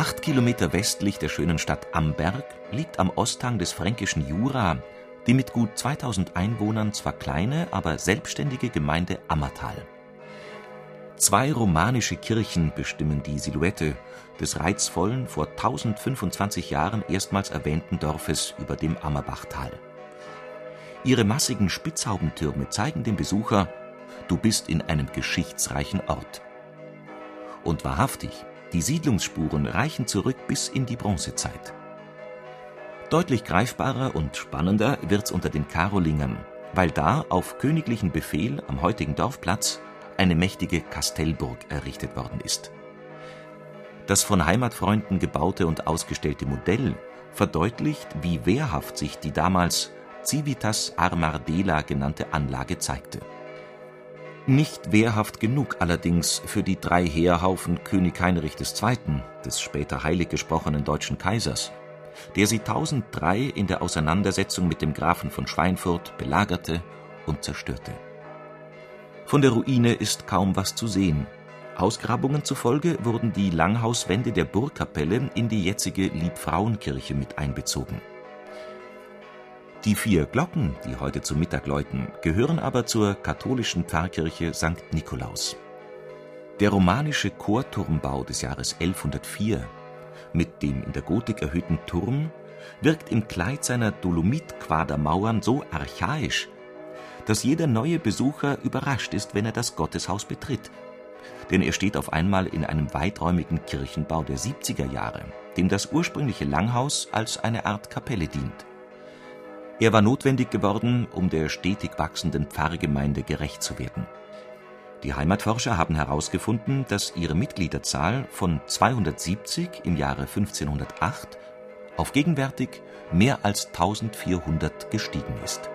Acht Kilometer westlich der schönen Stadt Amberg liegt am Osthang des fränkischen Jura die mit gut 2000 Einwohnern zwar kleine, aber selbstständige Gemeinde Ammertal. Zwei romanische Kirchen bestimmen die Silhouette des reizvollen, vor 1025 Jahren erstmals erwähnten Dorfes über dem Ammerbachtal. Ihre massigen Spitzhaubentürme zeigen dem Besucher, du bist in einem geschichtsreichen Ort. Und wahrhaftig, die Siedlungsspuren reichen zurück bis in die Bronzezeit. Deutlich greifbarer und spannender wird's unter den Karolingern, weil da auf königlichen Befehl am heutigen Dorfplatz eine mächtige Kastellburg errichtet worden ist. Das von Heimatfreunden gebaute und ausgestellte Modell verdeutlicht, wie wehrhaft sich die damals Civitas Armardela genannte Anlage zeigte nicht wehrhaft genug allerdings für die drei Heerhaufen König Heinrich II., des später heilig gesprochenen deutschen Kaisers, der sie 1003 in der Auseinandersetzung mit dem Grafen von Schweinfurt belagerte und zerstörte. Von der Ruine ist kaum was zu sehen. Ausgrabungen zufolge wurden die Langhauswände der Burgkapelle in die jetzige Liebfrauenkirche mit einbezogen die vier Glocken, die heute zu Mittag läuten, gehören aber zur katholischen Pfarrkirche St. Nikolaus. Der romanische Chorturmbau des Jahres 1104 mit dem in der Gotik erhöhten Turm wirkt im Kleid seiner Dolomitquadermauern so archaisch, dass jeder neue Besucher überrascht ist, wenn er das Gotteshaus betritt. Denn er steht auf einmal in einem weiträumigen Kirchenbau der 70er Jahre, dem das ursprüngliche Langhaus als eine Art Kapelle dient. Er war notwendig geworden, um der stetig wachsenden Pfarrgemeinde gerecht zu werden. Die Heimatforscher haben herausgefunden, dass ihre Mitgliederzahl von 270 im Jahre 1508 auf gegenwärtig mehr als 1400 gestiegen ist